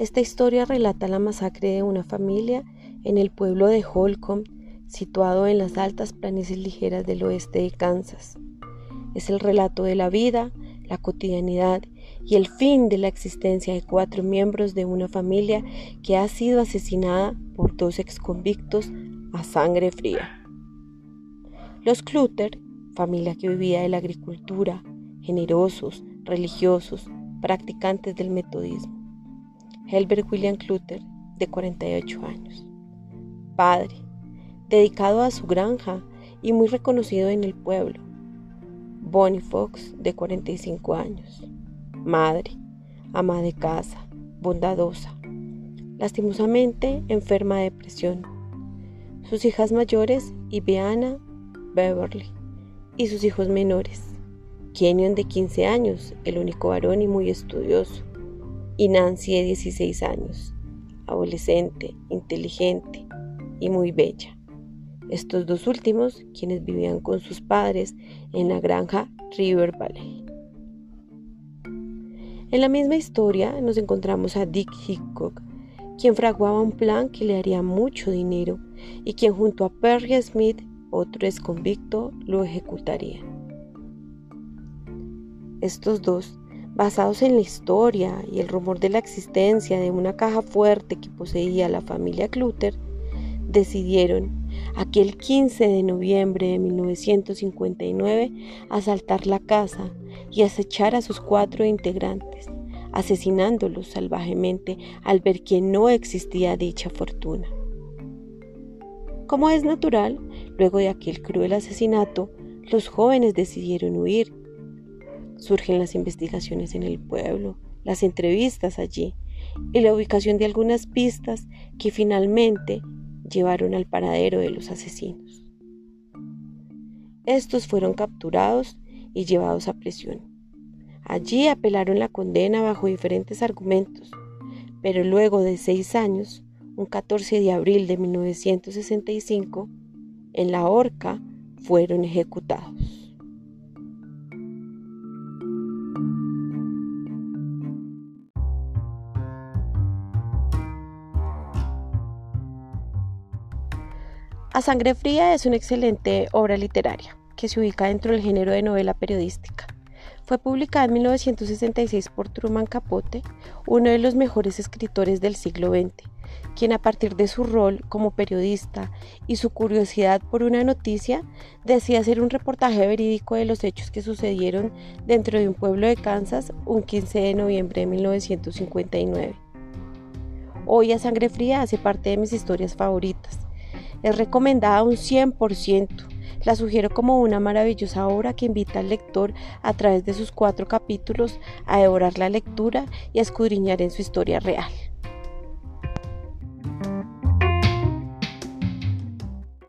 Esta historia relata la masacre de una familia en el pueblo de Holcomb, situado en las altas planicies ligeras del oeste de Kansas. Es el relato de la vida, la cotidianidad y el fin de la existencia de cuatro miembros de una familia que ha sido asesinada por dos exconvictos a sangre fría. Los Clutter, familia que vivía de la agricultura, generosos, religiosos, practicantes del metodismo. Helbert William Clutter, de 48 años. Padre, dedicado a su granja y muy reconocido en el pueblo. Bonnie Fox, de 45 años. Madre, ama de casa, bondadosa. Lastimosamente enferma de depresión. Sus hijas mayores, Ibeana, Beverly, y sus hijos menores, Kenyon de 15 años, el único varón y muy estudioso, y Nancy de 16 años, adolescente, inteligente y muy bella. Estos dos últimos, quienes vivían con sus padres en la granja River Valley. En la misma historia nos encontramos a Dick Hickok, quien fraguaba un plan que le haría mucho dinero y quien junto a Perry Smith, otro ex convicto, lo ejecutaría. Estos dos basados en la historia y el rumor de la existencia de una caja fuerte que poseía la familia Clutter, decidieron aquel 15 de noviembre de 1959 asaltar la casa y acechar a sus cuatro integrantes, asesinándolos salvajemente al ver que no existía dicha fortuna. Como es natural, luego de aquel cruel asesinato, los jóvenes decidieron huir Surgen las investigaciones en el pueblo, las entrevistas allí y la ubicación de algunas pistas que finalmente llevaron al paradero de los asesinos. Estos fueron capturados y llevados a prisión. Allí apelaron la condena bajo diferentes argumentos, pero luego de seis años, un 14 de abril de 1965, en la horca fueron ejecutados. A Sangre Fría es una excelente obra literaria que se ubica dentro del género de novela periodística. Fue publicada en 1966 por Truman Capote, uno de los mejores escritores del siglo XX, quien a partir de su rol como periodista y su curiosidad por una noticia, decía hacer un reportaje verídico de los hechos que sucedieron dentro de un pueblo de Kansas un 15 de noviembre de 1959. Hoy a Sangre Fría hace parte de mis historias favoritas es recomendada un 100%. La sugiero como una maravillosa obra que invita al lector a través de sus cuatro capítulos a devorar la lectura y a escudriñar en su historia real.